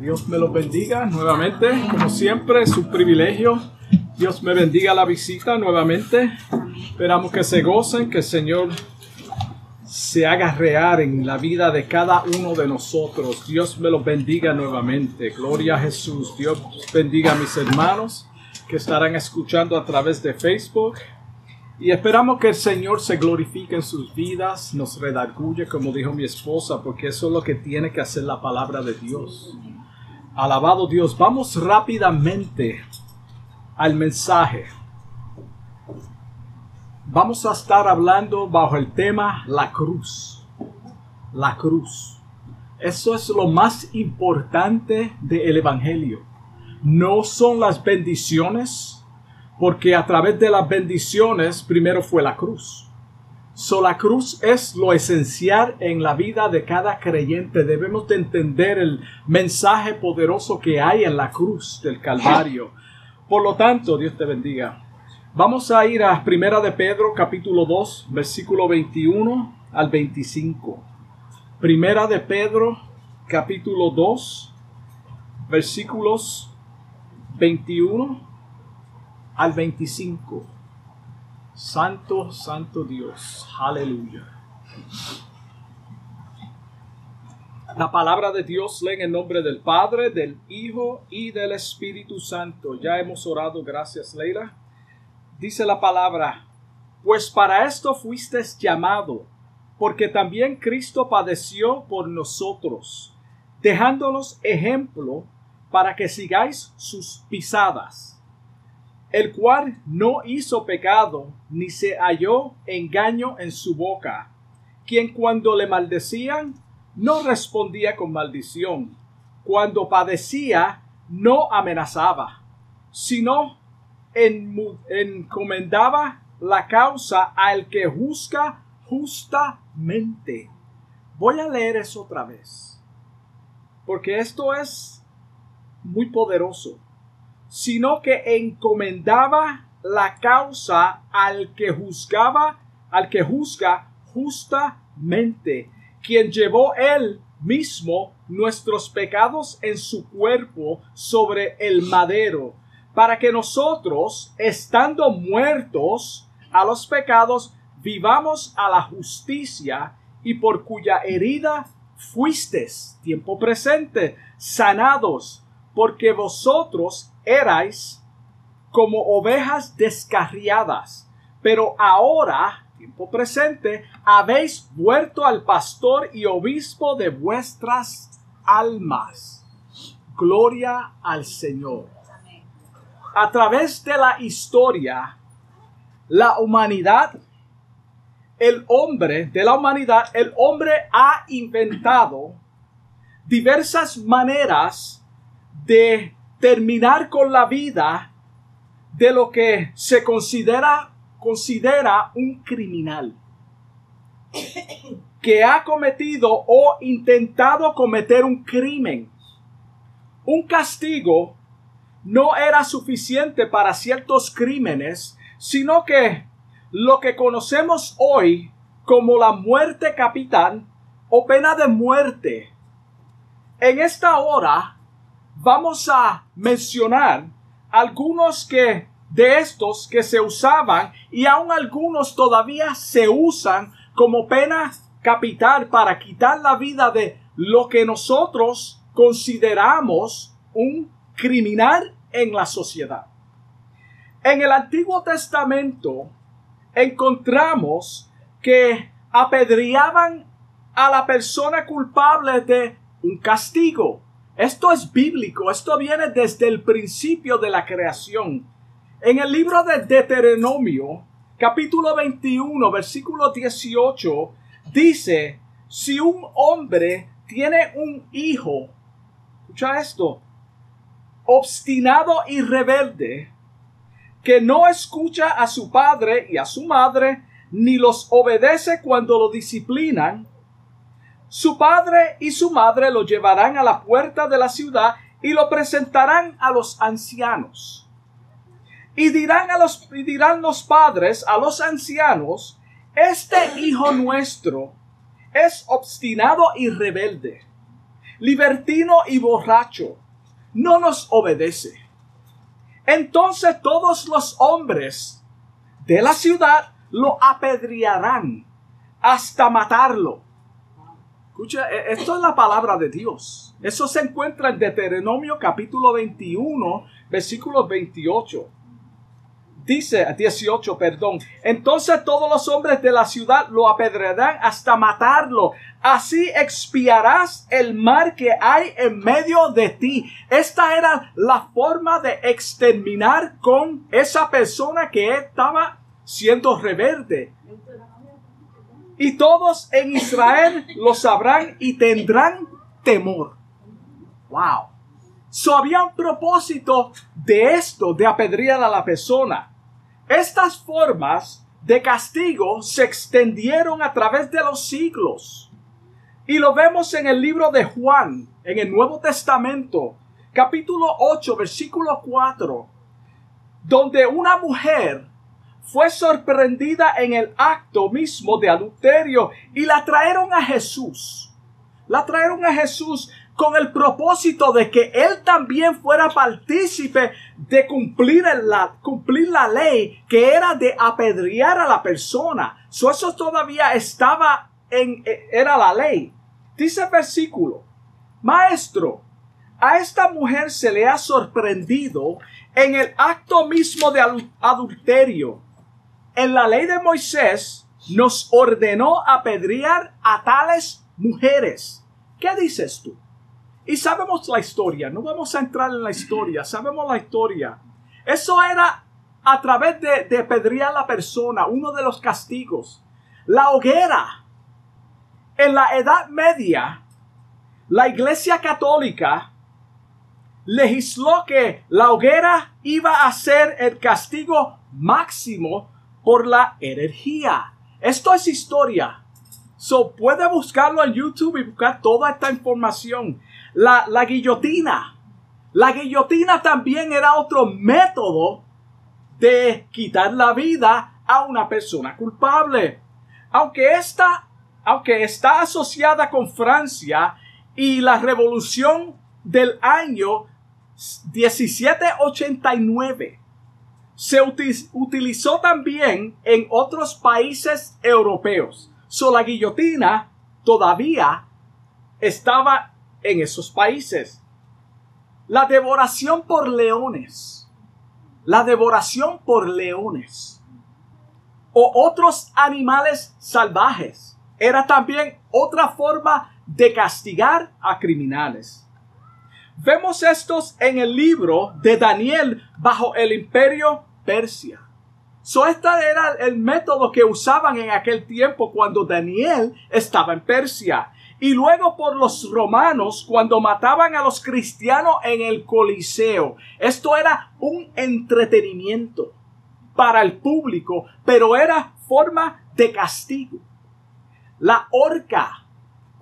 Dios me los bendiga nuevamente. Como siempre, es un privilegio. Dios me bendiga la visita nuevamente. Esperamos que se gocen, que el Señor se haga real en la vida de cada uno de nosotros. Dios me los bendiga nuevamente. Gloria a Jesús. Dios bendiga a mis hermanos que estarán escuchando a través de Facebook. Y esperamos que el Señor se glorifique en sus vidas, nos redarguye, como dijo mi esposa, porque eso es lo que tiene que hacer la palabra de Dios. Alabado Dios, vamos rápidamente al mensaje. Vamos a estar hablando bajo el tema la cruz. La cruz. Eso es lo más importante del Evangelio. No son las bendiciones, porque a través de las bendiciones primero fue la cruz. So, la cruz es lo esencial en la vida de cada creyente. Debemos de entender el mensaje poderoso que hay en la cruz del Calvario. Por lo tanto, Dios te bendiga. Vamos a ir a Primera de Pedro, capítulo 2, versículo 21 al 25. Primera de Pedro, capítulo 2, versículos 21 al 25. Santo, santo Dios. Aleluya. La palabra de Dios leen en nombre del Padre, del Hijo y del Espíritu Santo. Ya hemos orado, gracias Leila. Dice la palabra, pues para esto fuiste llamado, porque también Cristo padeció por nosotros, dejándonos ejemplo para que sigáis sus pisadas el cual no hizo pecado, ni se halló engaño en su boca, quien cuando le maldecían, no respondía con maldición, cuando padecía, no amenazaba, sino encomendaba la causa al que juzga justamente. Voy a leer eso otra vez, porque esto es muy poderoso sino que encomendaba la causa al que juzgaba, al que juzga justamente, quien llevó él mismo nuestros pecados en su cuerpo sobre el madero, para que nosotros, estando muertos a los pecados, vivamos a la justicia y por cuya herida fuisteis, tiempo presente, sanados, porque vosotros erais como ovejas descarriadas, pero ahora, tiempo presente, habéis vuelto al pastor y obispo de vuestras almas. Gloria al Señor. A través de la historia, la humanidad, el hombre, de la humanidad, el hombre ha inventado diversas maneras de terminar con la vida de lo que se considera, considera un criminal que ha cometido o intentado cometer un crimen. Un castigo no era suficiente para ciertos crímenes, sino que lo que conocemos hoy como la muerte capital o pena de muerte. En esta hora vamos a mencionar algunos que de estos que se usaban y aún algunos todavía se usan como pena capital para quitar la vida de lo que nosotros consideramos un criminal en la sociedad. En el Antiguo Testamento encontramos que apedreaban a la persona culpable de un castigo esto es bíblico, esto viene desde el principio de la creación. En el libro de Deuteronomio, capítulo 21, versículo 18, dice, si un hombre tiene un hijo, escucha esto, obstinado y rebelde, que no escucha a su padre y a su madre, ni los obedece cuando lo disciplinan, su padre y su madre lo llevarán a la puerta de la ciudad y lo presentarán a los ancianos. Y dirán, a los, dirán los padres a los ancianos, este hijo nuestro es obstinado y rebelde. libertino y borracho, no nos obedece. Entonces todos los hombres de la ciudad lo apedrearán hasta matarlo. Escucha, e, esto es la palabra de Dios. Eso se encuentra en Deuteronomio capítulo 21, versículo 28 dice 18, perdón. Entonces todos los hombres de la ciudad lo apedrearán hasta matarlo. Así expiarás el mal que hay en medio de ti. Esta era la forma de exterminar con esa persona que estaba siendo rebelde. Y todos en Israel lo sabrán y tendrán temor. Wow. So había un propósito de esto, de apedrear a la persona. Estas formas de castigo se extendieron a través de los siglos. Y lo vemos en el libro de Juan, en el Nuevo Testamento, capítulo 8, versículo 4, donde una mujer fue sorprendida en el acto mismo de adulterio y la trajeron a Jesús. La trajeron a Jesús con el propósito de que él también fuera partícipe de cumplir la, cumplir la ley que era de apedrear a la persona. eso todavía estaba en, e, era la ley. Dice el versículo, maestro, a esta mujer se le ha sorprendido en el acto mismo de adulterio. En la ley de Moisés nos ordenó apedrear a tales mujeres. ¿Qué dices tú? Y sabemos la historia, no vamos a entrar en la historia, sabemos la historia. Eso era a través de, de pedrear a la persona, uno de los castigos. La hoguera. En la Edad Media, la Iglesia Católica legisló que la hoguera iba a ser el castigo máximo por la energía. Esto es historia. So puede buscarlo en YouTube y buscar toda esta información. La, la guillotina. La guillotina también era otro método de quitar la vida a una persona culpable. Aunque esta, aunque está asociada con Francia y la revolución del año 1789, se utilizó también en otros países europeos. So la guillotina todavía estaba en esos países. La devoración por leones. La devoración por leones. O otros animales salvajes. Era también otra forma de castigar a criminales. Vemos estos en el libro de Daniel bajo el imperio Persia. So, este era el método que usaban en aquel tiempo cuando Daniel estaba en Persia y luego por los romanos cuando mataban a los cristianos en el Coliseo. Esto era un entretenimiento para el público, pero era forma de castigo. La horca,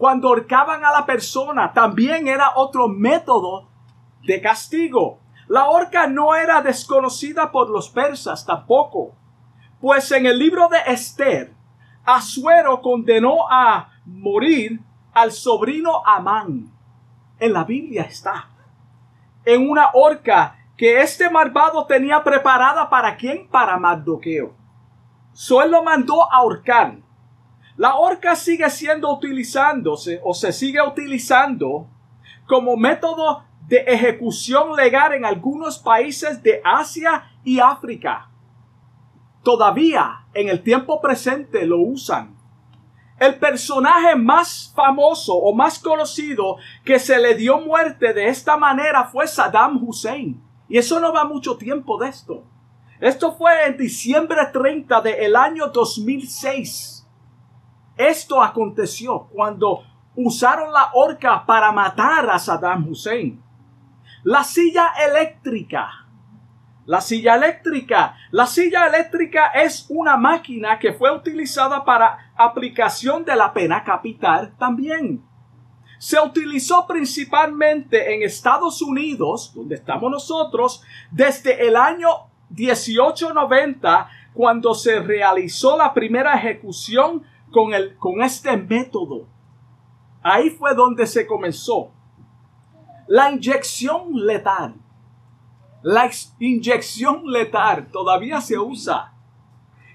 cuando horcaban a la persona, también era otro método de castigo. La horca no era desconocida por los persas tampoco, pues en el libro de Esther, Asuero condenó a morir al sobrino Amán. En la Biblia está. En una horca que este malvado tenía preparada para quién? Para Mardoqueo. So lo mandó a ahorcar. La horca sigue siendo utilizándose o se sigue utilizando como método de ejecución legal en algunos países de Asia y África. Todavía en el tiempo presente lo usan el personaje más famoso o más conocido que se le dio muerte de esta manera fue Saddam Hussein. Y eso no va mucho tiempo de esto. Esto fue en diciembre 30 del año 2006. Esto aconteció cuando usaron la horca para matar a Saddam Hussein. La silla eléctrica la silla eléctrica. La silla eléctrica es una máquina que fue utilizada para aplicación de la pena capital también. Se utilizó principalmente en Estados Unidos, donde estamos nosotros, desde el año 1890, cuando se realizó la primera ejecución con, el, con este método. Ahí fue donde se comenzó. La inyección letal. La inyección letal todavía se usa.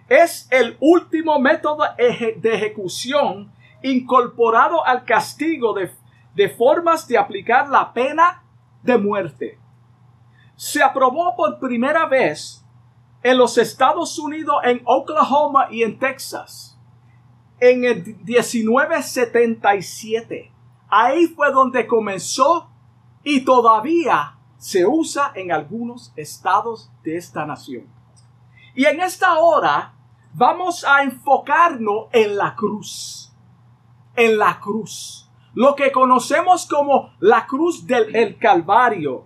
Es el último método de ejecución incorporado al castigo de, de formas de aplicar la pena de muerte. Se aprobó por primera vez en los Estados Unidos, en Oklahoma y en Texas, en el 1977. Ahí fue donde comenzó y todavía se usa en algunos estados de esta nación. Y en esta hora vamos a enfocarnos en la cruz. En la cruz. Lo que conocemos como la cruz del Calvario.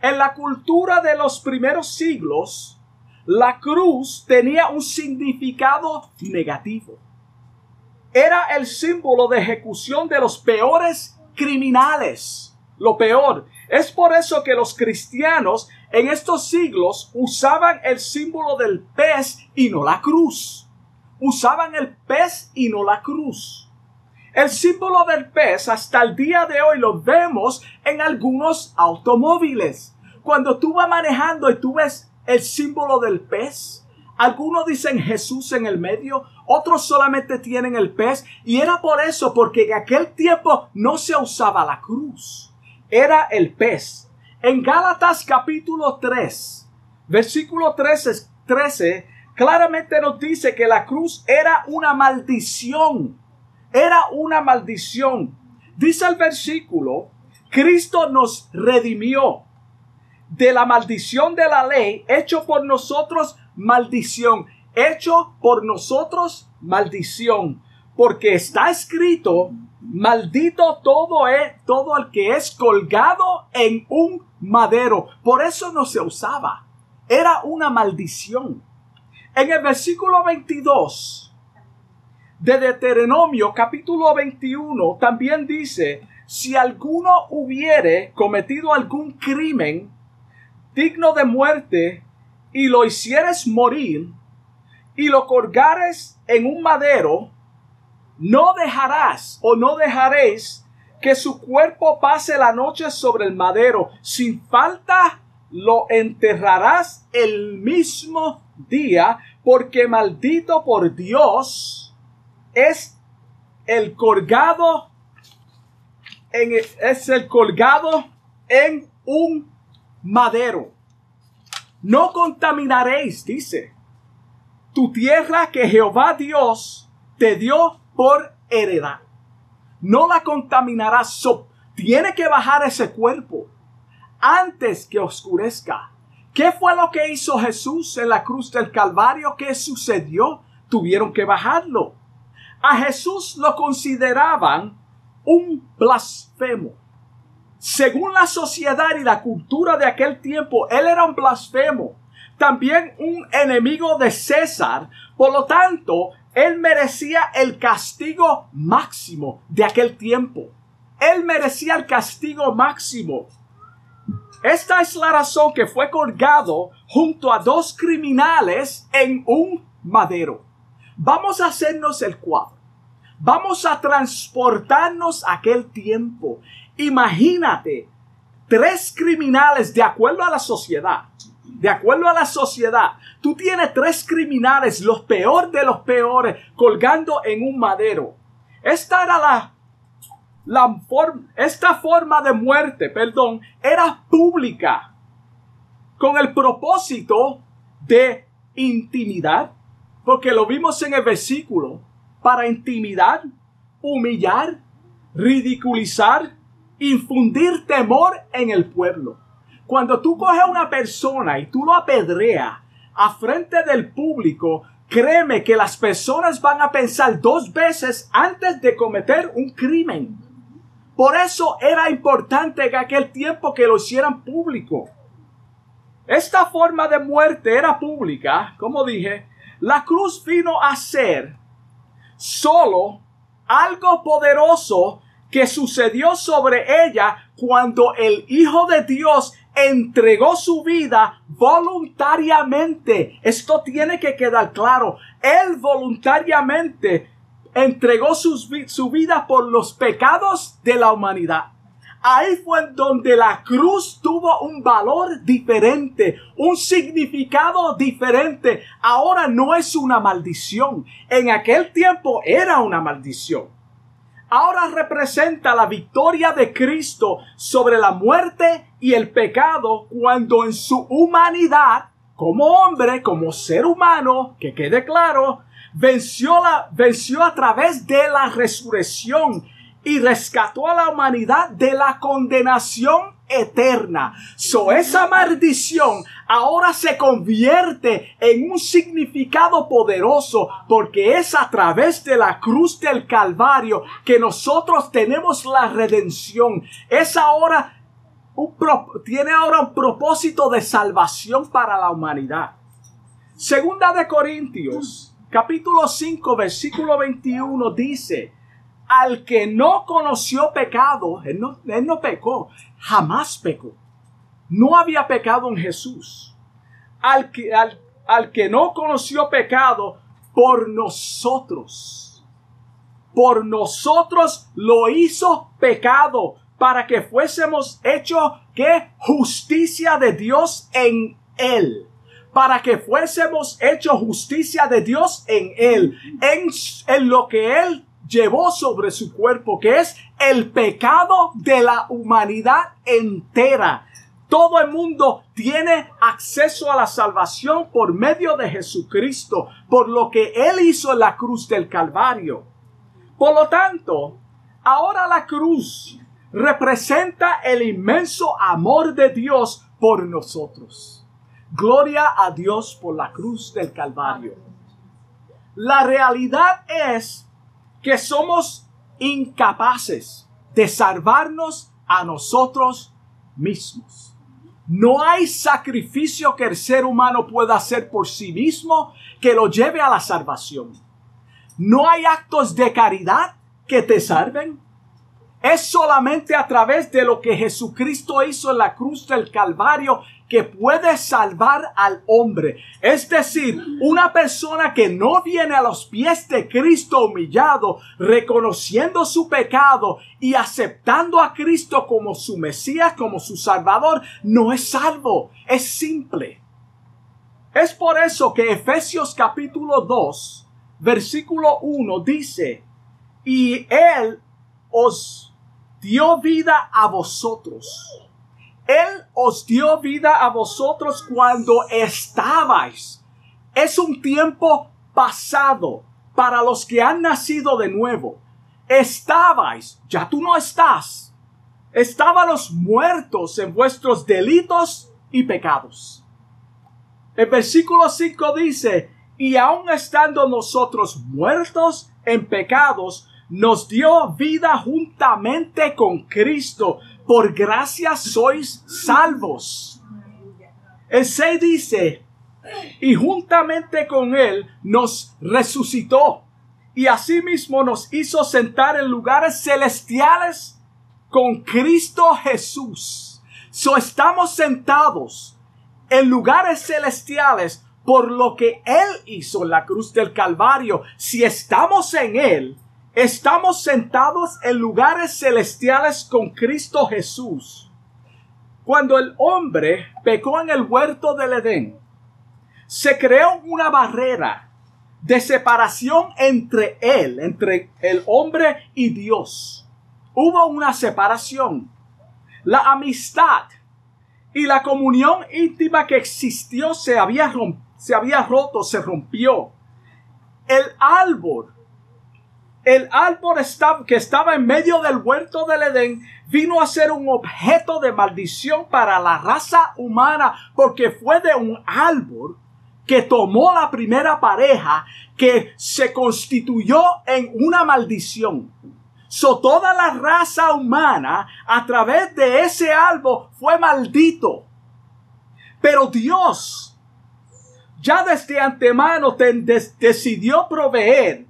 En la cultura de los primeros siglos, la cruz tenía un significado negativo. Era el símbolo de ejecución de los peores criminales. Lo peor. Es por eso que los cristianos en estos siglos usaban el símbolo del pez y no la cruz. Usaban el pez y no la cruz. El símbolo del pez hasta el día de hoy lo vemos en algunos automóviles. Cuando tú vas manejando y tú ves el símbolo del pez. Algunos dicen Jesús en el medio, otros solamente tienen el pez. Y era por eso, porque en aquel tiempo no se usaba la cruz, era el pez. En Gálatas capítulo 3, versículo 13, 13, claramente nos dice que la cruz era una maldición. Era una maldición. Dice el versículo, Cristo nos redimió de la maldición de la ley, hecho por nosotros maldición, hecho por nosotros maldición, porque está escrito, maldito todo es todo el que es colgado en un madero. Por eso no se usaba. Era una maldición. En el versículo 22 de Deuteronomio capítulo 21 también dice, si alguno hubiere cometido algún crimen digno de muerte y lo hicieres morir y lo colgares en un madero, no dejarás o no dejaréis que su cuerpo pase la noche sobre el madero. Sin falta lo enterrarás el mismo día, porque maldito por Dios es el colgado en, es el colgado en un madero. No contaminaréis, dice, tu tierra que Jehová Dios te dio por heredad. No la contaminarás. tiene que bajar ese cuerpo antes que oscurezca. ¿Qué fue lo que hizo Jesús en la cruz del Calvario? ¿Qué sucedió? Tuvieron que bajarlo. A Jesús lo consideraban un blasfemo según la sociedad y la cultura de aquel tiempo, él era un blasfemo, también un enemigo de César. Por lo tanto, él merecía el castigo máximo de aquel tiempo. Él merecía el castigo máximo. Esta es la razón que fue colgado junto a dos criminales en un madero. Vamos a hacernos el cuadro. Vamos a transportarnos a aquel tiempo. Imagínate, tres criminales de acuerdo a la sociedad. De acuerdo a la sociedad, tú tienes tres criminales, los peores de los peores, colgando en un madero. Esta era la, la esta forma de muerte, perdón, era pública, con el propósito de intimidar, porque lo vimos en el versículo, para intimidar, humillar, ridiculizar infundir temor en el pueblo. Cuando tú coges a una persona y tú lo apedreas a frente del público, créeme que las personas van a pensar dos veces antes de cometer un crimen. Por eso era importante en aquel tiempo que lo hicieran público. Esta forma de muerte era pública, como dije, la cruz vino a ser solo algo poderoso que sucedió sobre ella cuando el Hijo de Dios entregó su vida voluntariamente. Esto tiene que quedar claro. Él voluntariamente entregó su vida por los pecados de la humanidad. Ahí fue donde la cruz tuvo un valor diferente, un significado diferente. Ahora no es una maldición. En aquel tiempo era una maldición. Ahora representa la victoria de Cristo sobre la muerte y el pecado cuando en su humanidad, como hombre, como ser humano, que quede claro, venció, la, venció a través de la resurrección y rescató a la humanidad de la condenación eterna. So esa maldición ahora se convierte en un significado poderoso porque es a través de la cruz del Calvario que nosotros tenemos la redención. Es ahora un tiene ahora un propósito de salvación para la humanidad. Segunda de Corintios, capítulo 5, versículo 21 dice, al que no conoció pecado, él no, él no pecó, jamás pecó. No había pecado en Jesús. Al que, al, al que no conoció pecado, por nosotros. Por nosotros lo hizo pecado para que fuésemos hechos que justicia de Dios en él. Para que fuésemos hechos justicia de Dios en él. En, en lo que él llevó sobre su cuerpo, que es el pecado de la humanidad entera. Todo el mundo tiene acceso a la salvación por medio de Jesucristo, por lo que Él hizo en la cruz del Calvario. Por lo tanto, ahora la cruz representa el inmenso amor de Dios por nosotros. Gloria a Dios por la cruz del Calvario. La realidad es que somos incapaces de salvarnos a nosotros mismos. No hay sacrificio que el ser humano pueda hacer por sí mismo que lo lleve a la salvación. No hay actos de caridad que te salven. Es solamente a través de lo que Jesucristo hizo en la cruz del Calvario que puede salvar al hombre. Es decir, una persona que no viene a los pies de Cristo humillado, reconociendo su pecado y aceptando a Cristo como su Mesías, como su Salvador, no es salvo. Es simple. Es por eso que Efesios capítulo 2, versículo 1 dice, y Él os dio vida a vosotros él os dio vida a vosotros cuando estabais. Es un tiempo pasado para los que han nacido de nuevo. Estabais, ya tú no estás. Estábamos muertos en vuestros delitos y pecados. El versículo 5 dice, y aun estando nosotros muertos en pecados, nos dio vida juntamente con Cristo por gracia sois salvos. El 6 dice, y juntamente con él nos resucitó y asimismo nos hizo sentar en lugares celestiales con Cristo Jesús. So estamos sentados en lugares celestiales por lo que Él hizo en la cruz del Calvario. Si estamos en Él, Estamos sentados en lugares celestiales con Cristo Jesús. Cuando el hombre pecó en el huerto del Edén, se creó una barrera de separación entre él, entre el hombre y Dios. Hubo una separación. La amistad y la comunión íntima que existió se había, se había roto, se rompió. El árbol el árbol que estaba en medio del huerto del Edén vino a ser un objeto de maldición para la raza humana porque fue de un árbol que tomó la primera pareja que se constituyó en una maldición. So toda la raza humana a través de ese árbol fue maldito. Pero Dios ya desde antemano decidió proveer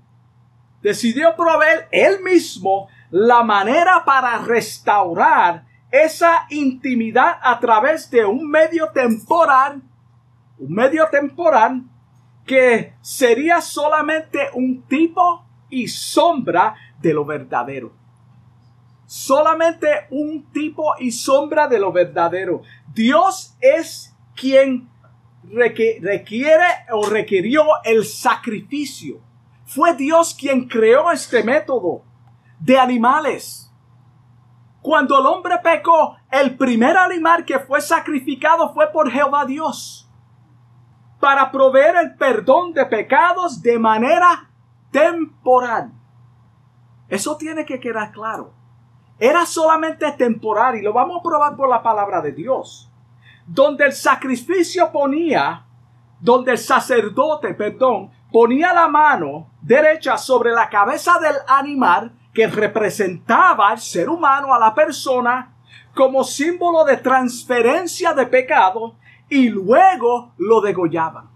decidió proveer él mismo la manera para restaurar esa intimidad a través de un medio temporal, un medio temporal que sería solamente un tipo y sombra de lo verdadero. solamente un tipo y sombra de lo verdadero. Dios es quien requiere o requirió el sacrificio. Fue Dios quien creó este método de animales. Cuando el hombre pecó, el primer animal que fue sacrificado fue por Jehová Dios para proveer el perdón de pecados de manera temporal. Eso tiene que quedar claro. Era solamente temporal y lo vamos a probar por la palabra de Dios. Donde el sacrificio ponía, donde el sacerdote, perdón, ponía la mano derecha sobre la cabeza del animal que representaba al ser humano, a la persona, como símbolo de transferencia de pecado, y luego lo degollaban.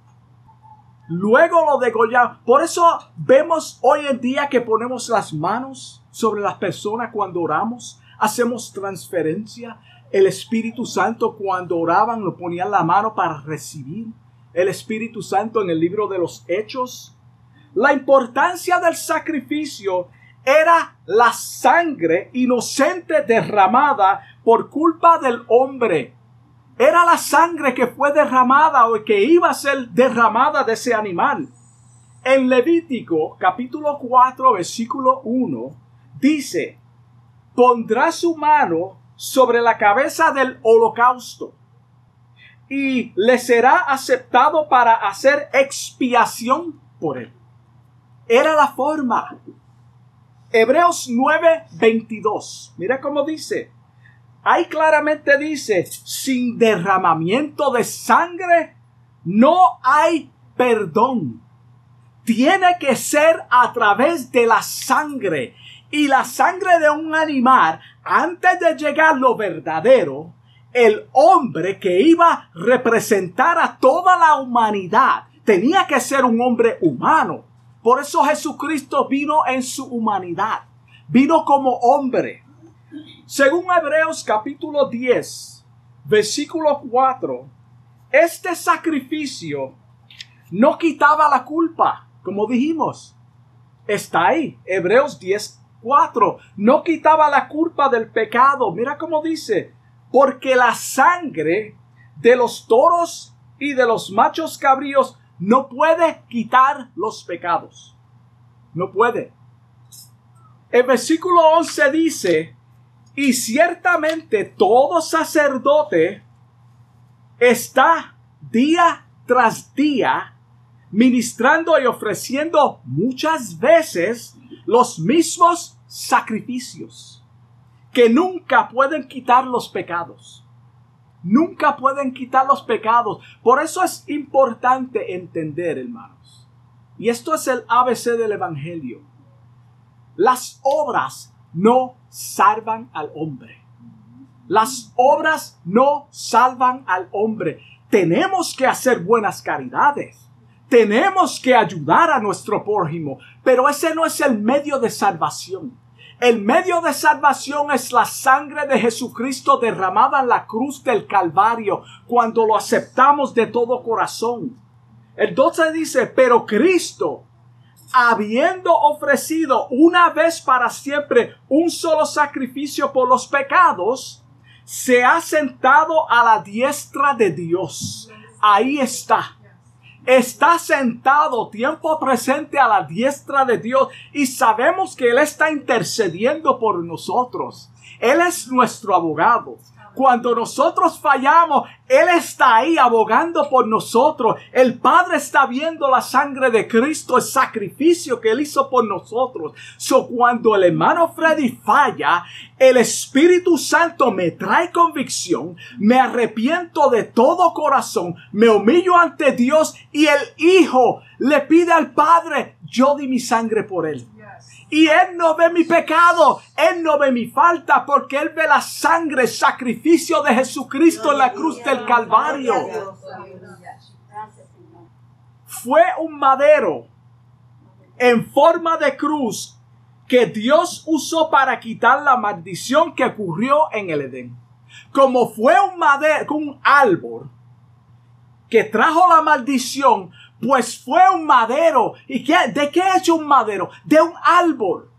Luego lo degollaban. Por eso vemos hoy en día que ponemos las manos sobre las personas cuando oramos, hacemos transferencia. El Espíritu Santo cuando oraban lo ponían la mano para recibir. El Espíritu Santo en el libro de los Hechos. La importancia del sacrificio era la sangre inocente derramada por culpa del hombre. Era la sangre que fue derramada o que iba a ser derramada de ese animal. En Levítico capítulo 4 versículo 1 dice, pondrá su mano sobre la cabeza del holocausto y le será aceptado para hacer expiación por él. Era la forma. Hebreos 9:22. Mira cómo dice. Ahí claramente dice, sin derramamiento de sangre no hay perdón. Tiene que ser a través de la sangre. Y la sangre de un animal, antes de llegar lo verdadero, el hombre que iba a representar a toda la humanidad tenía que ser un hombre humano. Por eso Jesucristo vino en su humanidad. Vino como hombre. Según Hebreos capítulo 10, versículo 4, este sacrificio no quitaba la culpa, como dijimos. Está ahí, Hebreos 10, 4. No quitaba la culpa del pecado. Mira cómo dice, porque la sangre de los toros y de los machos cabríos no puede quitar los pecados. No puede. El versículo 11 dice, y ciertamente todo sacerdote está día tras día ministrando y ofreciendo muchas veces los mismos sacrificios que nunca pueden quitar los pecados. Nunca pueden quitar los pecados. Por eso es importante entender, hermanos. Y esto es el ABC del Evangelio. Las obras no salvan al hombre. Las obras no salvan al hombre. Tenemos que hacer buenas caridades. Tenemos que ayudar a nuestro prójimo, pero ese no es el medio de salvación. El medio de salvación es la sangre de Jesucristo derramada en la cruz del Calvario cuando lo aceptamos de todo corazón. Entonces dice, pero Cristo, habiendo ofrecido una vez para siempre un solo sacrificio por los pecados, se ha sentado a la diestra de Dios. Ahí está está sentado tiempo presente a la diestra de Dios y sabemos que Él está intercediendo por nosotros. Él es nuestro abogado. Cuando nosotros fallamos, Él está ahí abogando por nosotros. El Padre está viendo la sangre de Cristo, el sacrificio que Él hizo por nosotros. So, cuando el hermano Freddy falla, el Espíritu Santo me trae convicción, me arrepiento de todo corazón, me humillo ante Dios y el Hijo le pide al Padre, yo di mi sangre por Él. Y Él no ve mi pecado, Él no ve mi falta, porque Él ve la sangre, sacrificio de Jesucristo en la cruz del Calvario. Fue un madero en forma de cruz que Dios usó para quitar la maldición que ocurrió en el Edén. Como fue un madero, un árbol que trajo la maldición, pues fue un madero. ¿Y qué, de qué hecho un madero? De un árbol.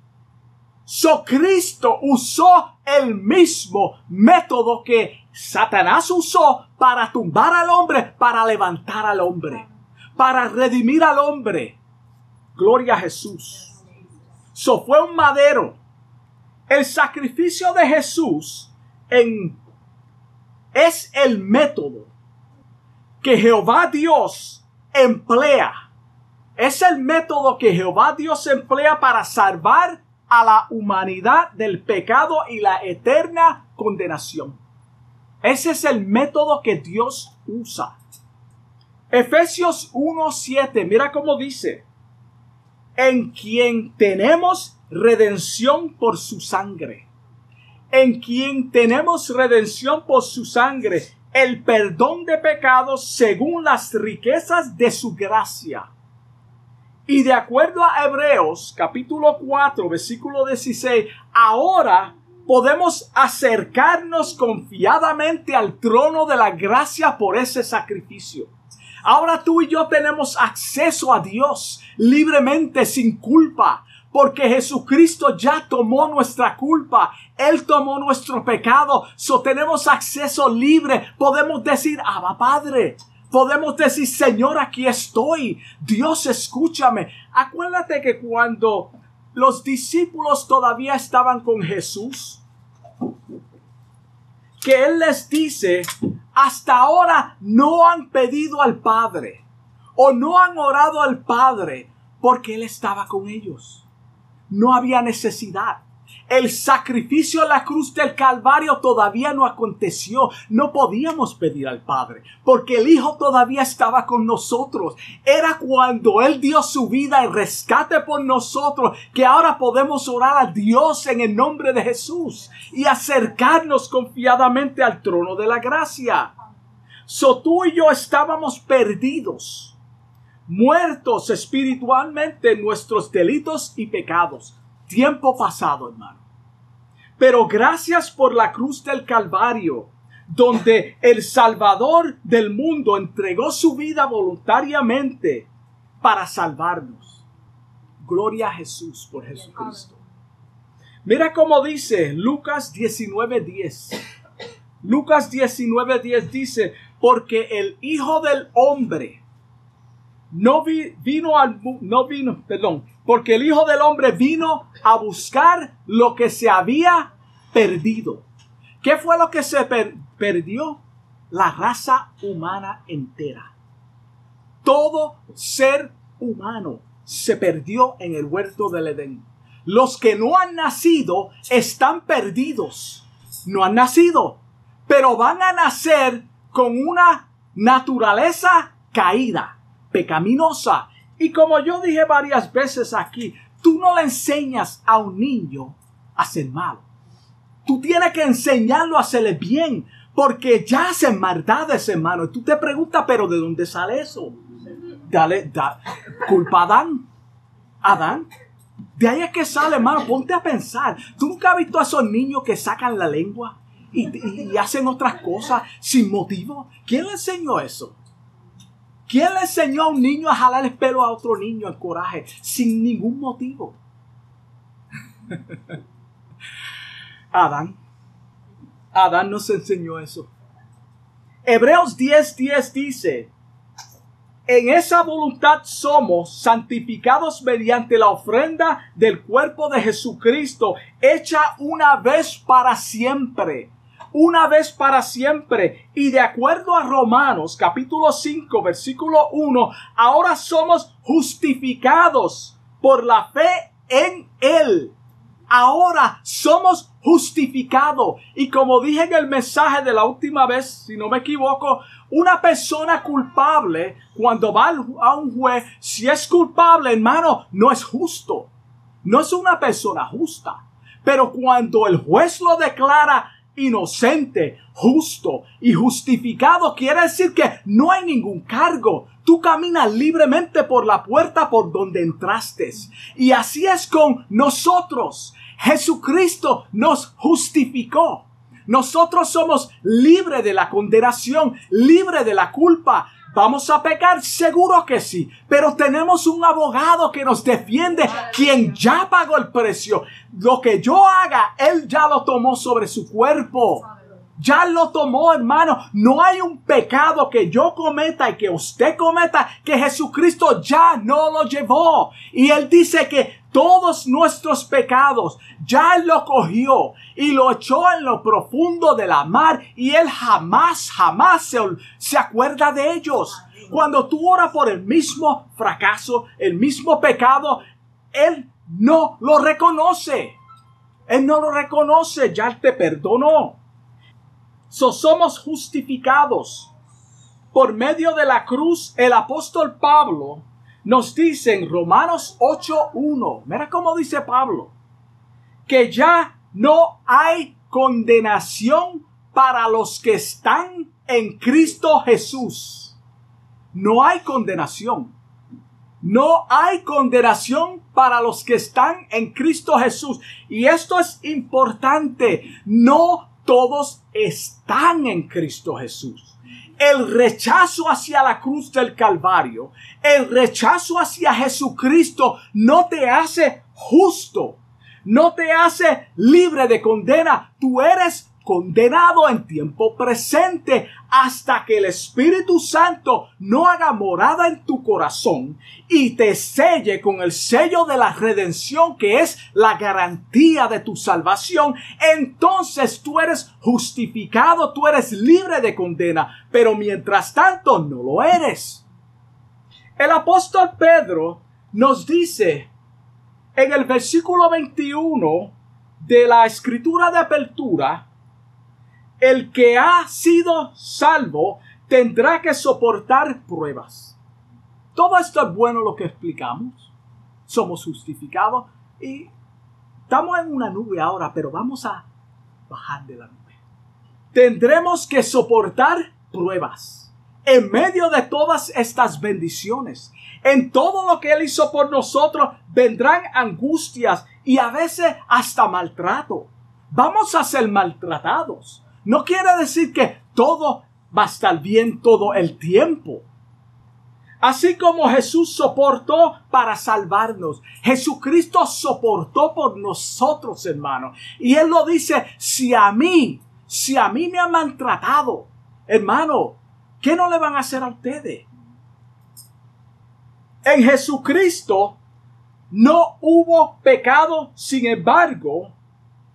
So Cristo usó el mismo método que Satanás usó para tumbar al hombre, para levantar al hombre, para redimir al hombre. Gloria a Jesús. So fue un madero. El sacrificio de Jesús en, es el método que Jehová Dios emplea. Es el método que Jehová Dios emplea para salvar a la humanidad del pecado y la eterna condenación. Ese es el método que Dios usa. Efesios 1.7, mira cómo dice, en quien tenemos redención por su sangre, en quien tenemos redención por su sangre, el perdón de pecados según las riquezas de su gracia. Y de acuerdo a Hebreos capítulo 4 versículo 16, ahora podemos acercarnos confiadamente al trono de la gracia por ese sacrificio. Ahora tú y yo tenemos acceso a Dios libremente sin culpa porque Jesucristo ya tomó nuestra culpa, Él tomó nuestro pecado, so tenemos acceso libre, podemos decir, Abba Padre, podemos decir, Señor, aquí estoy, Dios escúchame. Acuérdate que cuando los discípulos todavía estaban con Jesús, que Él les dice, hasta ahora no han pedido al Padre o no han orado al Padre porque Él estaba con ellos no había necesidad. El sacrificio a la cruz del Calvario todavía no aconteció. No podíamos pedir al Padre, porque el Hijo todavía estaba con nosotros. Era cuando Él dio su vida en rescate por nosotros que ahora podemos orar a Dios en el nombre de Jesús y acercarnos confiadamente al trono de la gracia. So tú y yo estábamos perdidos muertos espiritualmente en nuestros delitos y pecados. Tiempo pasado, hermano. Pero gracias por la cruz del Calvario, donde el Salvador del mundo entregó su vida voluntariamente para salvarnos. Gloria a Jesús por Jesucristo. Mira cómo dice Lucas 19:10. Lucas 19:10 dice, porque el Hijo del Hombre no vino al no vino, perdón, porque el Hijo del Hombre vino a buscar lo que se había perdido. ¿Qué fue lo que se perdió? La raza humana entera. Todo ser humano se perdió en el huerto del Edén. Los que no han nacido están perdidos. No han nacido, pero van a nacer con una naturaleza caída pecaminosa. Y como yo dije varias veces aquí, tú no le enseñas a un niño a ser malo. Tú tienes que enseñarlo a hacerle bien, porque ya hacen maldades, hermano. Y tú te preguntas, pero ¿de dónde sale eso? Dale, da, culpa a Adán. Adán. De ahí es que sale, hermano. Ponte a pensar. ¿Tú nunca has visto a esos niños que sacan la lengua y, y hacen otras cosas sin motivo? ¿Quién le enseñó eso? ¿Quién le enseñó a un niño a jalar el pelo a otro niño en coraje sin ningún motivo? Adán. Adán nos enseñó eso. Hebreos 10:10 10 dice, en esa voluntad somos santificados mediante la ofrenda del cuerpo de Jesucristo, hecha una vez para siempre una vez para siempre. Y de acuerdo a Romanos capítulo 5 versículo 1, ahora somos justificados por la fe en Él. Ahora somos justificados. Y como dije en el mensaje de la última vez, si no me equivoco, una persona culpable, cuando va a un juez, si es culpable, hermano, no es justo. No es una persona justa. Pero cuando el juez lo declara inocente, justo y justificado quiere decir que no hay ningún cargo. Tú caminas libremente por la puerta por donde entraste. Y así es con nosotros. Jesucristo nos justificó. Nosotros somos libres de la condenación, libre de la culpa. ¿Vamos a pecar? Seguro que sí. Pero tenemos un abogado que nos defiende, quien ya pagó el precio. Lo que yo haga, Él ya lo tomó sobre su cuerpo. Ya lo tomó, hermano. No hay un pecado que yo cometa y que usted cometa que Jesucristo ya no lo llevó. Y Él dice que todos nuestros pecados ya Él lo cogió y lo echó en lo profundo de la mar y Él jamás, jamás se, se acuerda de ellos. Cuando tú oras por el mismo fracaso, el mismo pecado, Él no lo reconoce. Él no lo reconoce, ya te perdonó. So somos justificados por medio de la cruz. El apóstol Pablo nos dice en Romanos 8.1, mira cómo dice Pablo, que ya no hay condenación para los que están en Cristo Jesús. No hay condenación. No hay condenación para los que están en Cristo Jesús. Y esto es importante. No todos están en Cristo Jesús. El rechazo hacia la cruz del Calvario, el rechazo hacia Jesucristo no te hace justo, no te hace libre de condena. Tú eres condenado en tiempo presente hasta que el Espíritu Santo no haga morada en tu corazón y te selle con el sello de la redención que es la garantía de tu salvación, entonces tú eres justificado, tú eres libre de condena, pero mientras tanto no lo eres. El apóstol Pedro nos dice en el versículo 21 de la escritura de apertura, el que ha sido salvo tendrá que soportar pruebas. Todo esto es bueno lo que explicamos. Somos justificados y estamos en una nube ahora, pero vamos a bajar de la nube. Tendremos que soportar pruebas en medio de todas estas bendiciones. En todo lo que Él hizo por nosotros vendrán angustias y a veces hasta maltrato. Vamos a ser maltratados. No quiere decir que todo va a estar bien todo el tiempo. Así como Jesús soportó para salvarnos, Jesucristo soportó por nosotros, hermano. Y Él lo dice, si a mí, si a mí me han maltratado, hermano, ¿qué no le van a hacer a ustedes? En Jesucristo no hubo pecado, sin embargo,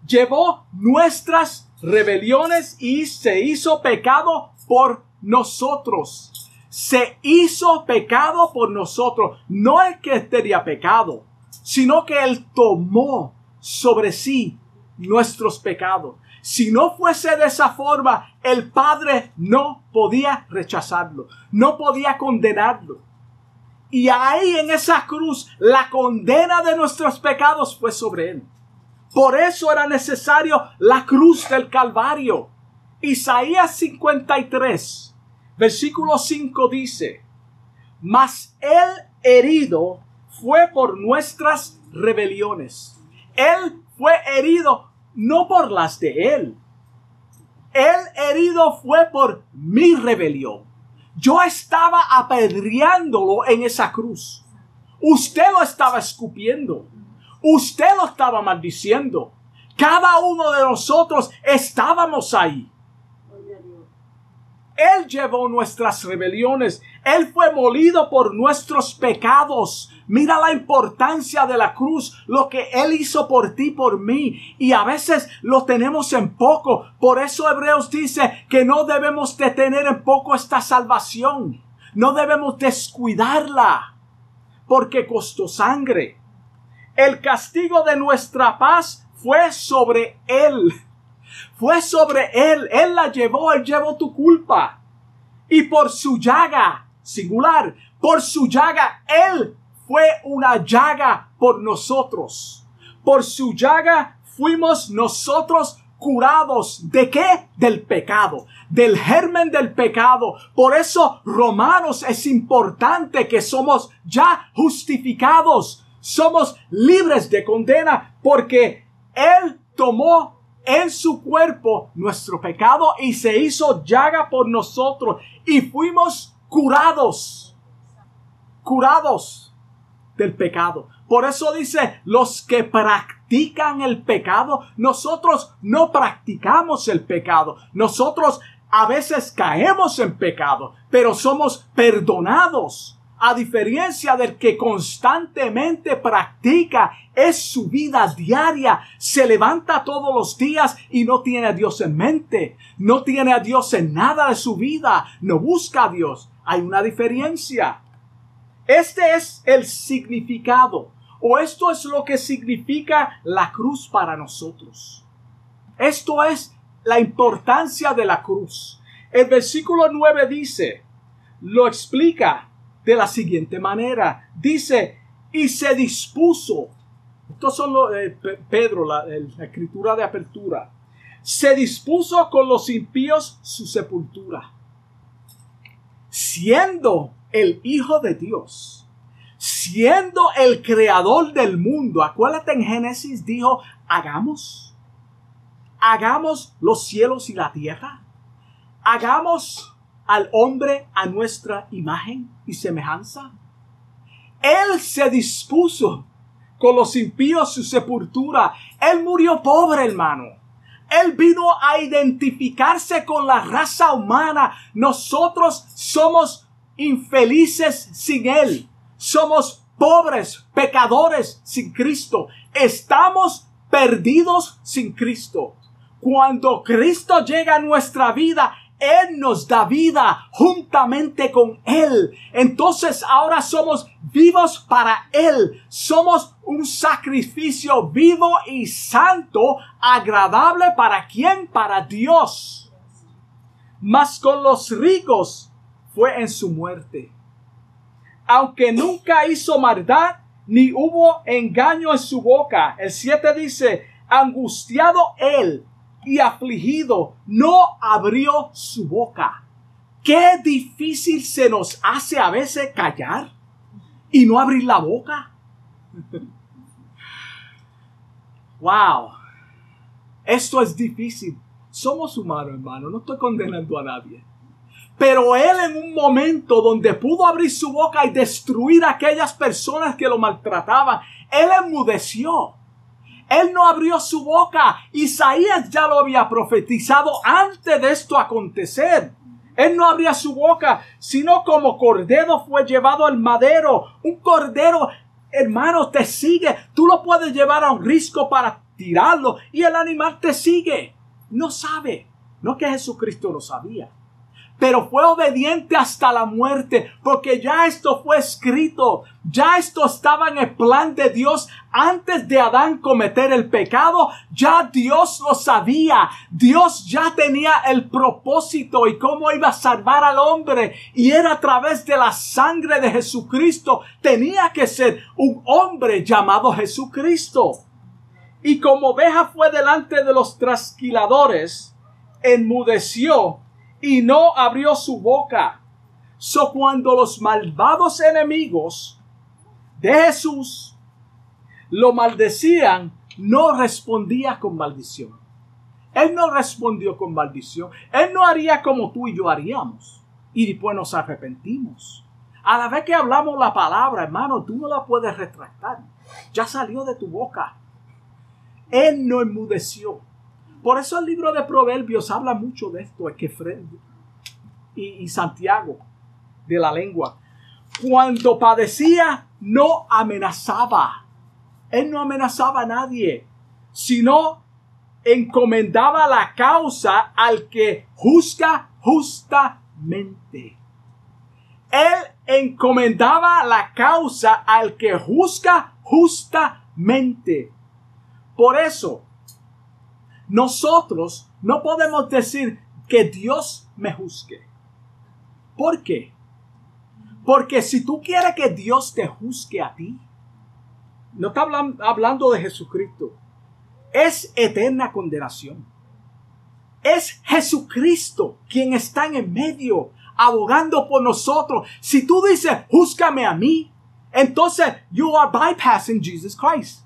llevó nuestras rebeliones y se hizo pecado por nosotros. Se hizo pecado por nosotros. No es que tenía pecado, sino que Él tomó sobre sí nuestros pecados. Si no fuese de esa forma, el Padre no podía rechazarlo, no podía condenarlo. Y ahí en esa cruz, la condena de nuestros pecados fue sobre Él. Por eso era necesario la cruz del Calvario. Isaías 53, versículo 5 dice, Mas el herido fue por nuestras rebeliones. Él fue herido no por las de él. El herido fue por mi rebelión. Yo estaba apedreándolo en esa cruz. Usted lo estaba escupiendo. Usted lo estaba maldiciendo. Cada uno de nosotros estábamos ahí. Él llevó nuestras rebeliones. Él fue molido por nuestros pecados. Mira la importancia de la cruz, lo que Él hizo por ti, por mí. Y a veces lo tenemos en poco. Por eso Hebreos dice que no debemos de tener en poco esta salvación. No debemos descuidarla. Porque costó sangre. El castigo de nuestra paz fue sobre Él. Fue sobre Él. Él la llevó, Él llevó tu culpa. Y por su llaga, singular, por su llaga, Él fue una llaga por nosotros. Por su llaga fuimos nosotros curados. ¿De qué? Del pecado, del germen del pecado. Por eso, Romanos, es importante que somos ya justificados somos libres de condena porque Él tomó en su cuerpo nuestro pecado y se hizo llaga por nosotros y fuimos curados, curados del pecado. Por eso dice, los que practican el pecado, nosotros no practicamos el pecado. Nosotros a veces caemos en pecado, pero somos perdonados. A diferencia del que constantemente practica, es su vida diaria, se levanta todos los días y no tiene a Dios en mente, no tiene a Dios en nada de su vida, no busca a Dios. Hay una diferencia. Este es el significado, o esto es lo que significa la cruz para nosotros. Esto es la importancia de la cruz. El versículo 9 dice, lo explica de la siguiente manera. Dice, y se dispuso. Estos son los, eh, Pedro, la, la escritura de apertura. Se dispuso con los impíos su sepultura. Siendo el Hijo de Dios, siendo el creador del mundo. Acuérdate en Génesis dijo, hagamos, hagamos los cielos y la tierra. Hagamos al hombre a nuestra imagen y semejanza. Él se dispuso con los impíos su sepultura. Él murió pobre, hermano. Él vino a identificarse con la raza humana. Nosotros somos infelices sin Él. Somos pobres, pecadores sin Cristo. Estamos perdidos sin Cristo. Cuando Cristo llega a nuestra vida, él nos da vida juntamente con Él. Entonces ahora somos vivos para Él. Somos un sacrificio vivo y santo, agradable para quién? Para Dios. Mas con los ricos fue en su muerte. Aunque nunca hizo maldad, ni hubo engaño en su boca. El 7 dice, angustiado Él y afligido, no abrió su boca. Qué difícil se nos hace a veces callar y no abrir la boca. wow. Esto es difícil. Somos humanos, hermano. No estoy condenando a nadie. Pero él en un momento donde pudo abrir su boca y destruir a aquellas personas que lo maltrataban, él enmudeció. Él no abrió su boca. Isaías ya lo había profetizado antes de esto acontecer. Él no abría su boca, sino como cordero fue llevado al madero. Un cordero, hermano, te sigue. Tú lo puedes llevar a un risco para tirarlo y el animal te sigue. No sabe. No que Jesucristo lo sabía pero fue obediente hasta la muerte, porque ya esto fue escrito, ya esto estaba en el plan de Dios antes de Adán cometer el pecado, ya Dios lo sabía, Dios ya tenía el propósito y cómo iba a salvar al hombre, y era a través de la sangre de Jesucristo, tenía que ser un hombre llamado Jesucristo. Y como oveja fue delante de los trasquiladores, enmudeció y no abrió su boca. So cuando los malvados enemigos de Jesús lo maldecían, no respondía con maldición. Él no respondió con maldición. Él no haría como tú y yo haríamos. Y después nos arrepentimos. A la vez que hablamos la palabra, hermano, tú no la puedes retractar. Ya salió de tu boca. Él no enmudeció. Por eso el libro de Proverbios habla mucho de esto, es que y, y Santiago de la lengua. Cuando padecía, no amenazaba. Él no amenazaba a nadie, sino encomendaba la causa al que juzga justamente. Él encomendaba la causa al que juzga justamente. Por eso, nosotros no podemos decir que Dios me juzgue. ¿Por qué? Porque si tú quieres que Dios te juzgue a ti, no está hablando de Jesucristo, es eterna condenación. Es Jesucristo quien está en el medio, abogando por nosotros. Si tú dices, júzgame a mí, entonces you are bypassing Jesus Christ.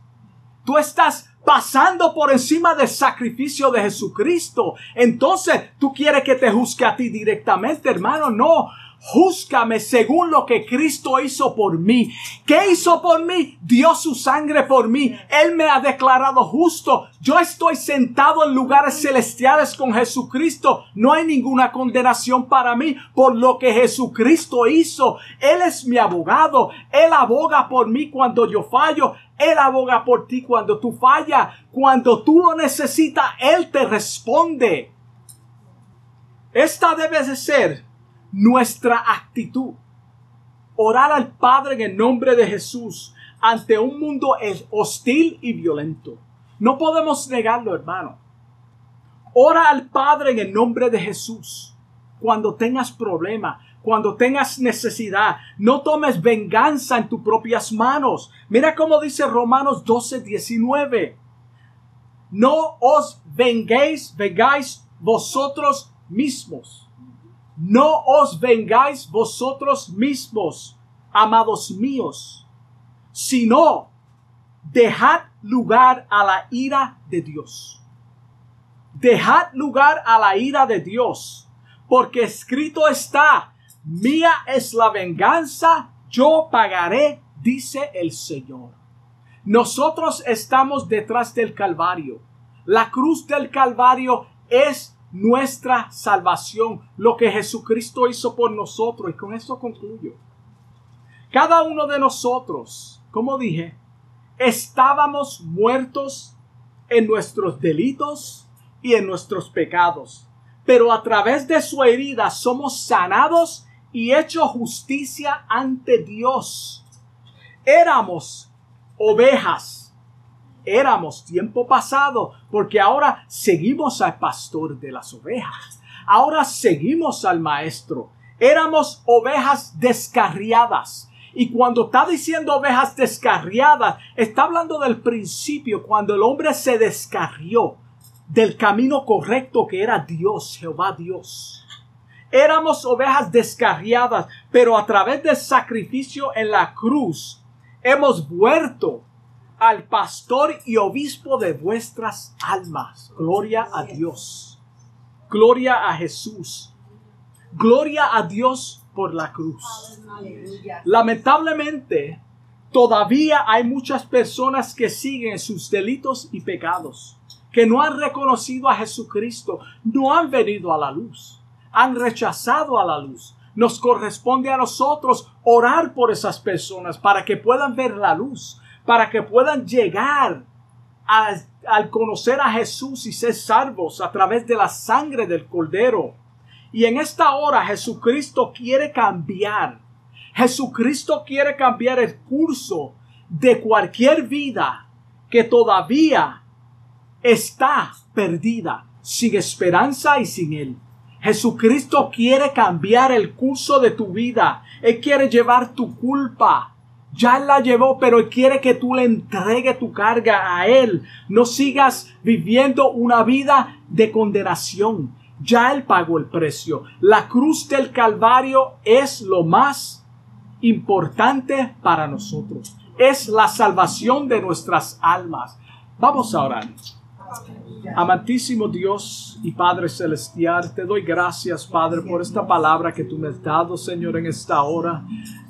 Tú estás pasando por encima del sacrificio de Jesucristo. Entonces, tú quieres que te juzgue a ti directamente, hermano. No, Júzgame según lo que Cristo hizo por mí. ¿Qué hizo por mí? Dio su sangre por mí. Él me ha declarado justo. Yo estoy sentado en lugares celestiales con Jesucristo. No hay ninguna condenación para mí por lo que Jesucristo hizo. Él es mi abogado. Él aboga por mí cuando yo fallo. Él aboga por ti cuando tú fallas. Cuando tú lo necesitas, Él te responde. Esta debe de ser nuestra actitud. Orar al Padre en el nombre de Jesús ante un mundo hostil y violento. No podemos negarlo, hermano. Ora al Padre en el nombre de Jesús. Cuando tengas problemas, cuando tengas necesidad, no tomes venganza en tus propias manos. Mira cómo dice Romanos 12, 19. No os venguéis, vengáis vosotros mismos no os vengáis vosotros mismos, amados míos, sino dejad lugar a la ira de Dios. Dejad lugar a la ira de Dios, porque escrito está, mía es la venganza, yo pagaré, dice el Señor. Nosotros estamos detrás del Calvario. La cruz del Calvario es nuestra salvación, lo que Jesucristo hizo por nosotros. Y con esto concluyo. Cada uno de nosotros, como dije, estábamos muertos en nuestros delitos y en nuestros pecados. Pero a través de su herida somos sanados y hecho justicia ante Dios. Éramos ovejas éramos tiempo pasado, porque ahora seguimos al pastor de las ovejas. Ahora seguimos al maestro. Éramos ovejas descarriadas. Y cuando está diciendo ovejas descarriadas, está hablando del principio, cuando el hombre se descarrió del camino correcto que era Dios, Jehová Dios. Éramos ovejas descarriadas, pero a través del sacrificio en la cruz hemos vuelto al pastor y obispo de vuestras almas. Gloria a Dios. Gloria a Jesús. Gloria a Dios por la cruz. Lamentablemente, todavía hay muchas personas que siguen sus delitos y pecados, que no han reconocido a Jesucristo, no han venido a la luz, han rechazado a la luz. Nos corresponde a nosotros orar por esas personas para que puedan ver la luz, para que puedan llegar al conocer a Jesús y ser salvos a través de la sangre del Cordero. Y en esta hora Jesucristo quiere cambiar. Jesucristo quiere cambiar el curso de cualquier vida que todavía está perdida, sin esperanza y sin Él. Jesucristo quiere cambiar el curso de tu vida. Él quiere llevar tu culpa, ya la llevó, pero Él quiere que tú le entregues tu carga a Él. No sigas viviendo una vida de condenación. Ya Él pagó el precio. La cruz del Calvario es lo más importante para nosotros. Es la salvación de nuestras almas. Vamos a orar. Amantísimo Dios y Padre Celestial, te doy gracias, Padre, por esta palabra que tú me has dado, Señor, en esta hora.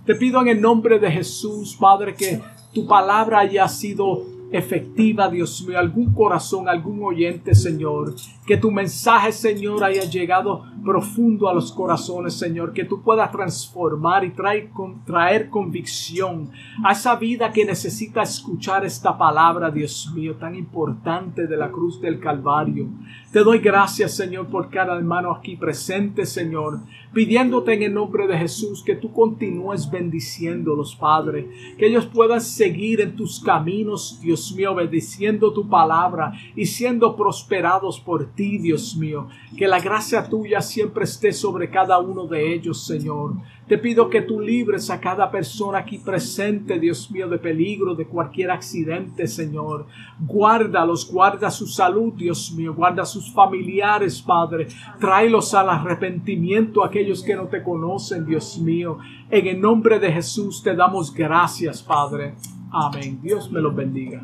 Te pido en el nombre de Jesús, Padre, que tu palabra haya sido efectiva, Dios mío, algún corazón, algún oyente, Señor. Que tu mensaje, Señor, haya llegado profundo a los corazones, Señor. Que tú puedas transformar y traer, traer convicción a esa vida que necesita escuchar esta palabra, Dios mío, tan importante de la cruz del Calvario. Te doy gracias, Señor, por cada hermano aquí presente, Señor, pidiéndote en el nombre de Jesús que tú continúes bendiciéndolos, Padre, que ellos puedan seguir en tus caminos, Dios mío, obedeciendo tu palabra y siendo prosperados por ti, Dios mío. Que la gracia tuya siempre esté sobre cada uno de ellos, Señor. Te pido que tú libres a cada persona aquí presente, Dios mío, de peligro, de cualquier accidente, Señor. Guárdalos, guarda su salud, Dios mío, guarda sus familiares, Padre. Tráelos al arrepentimiento aquellos que no te conocen, Dios mío. En el nombre de Jesús te damos gracias, Padre. Amén. Dios me los bendiga.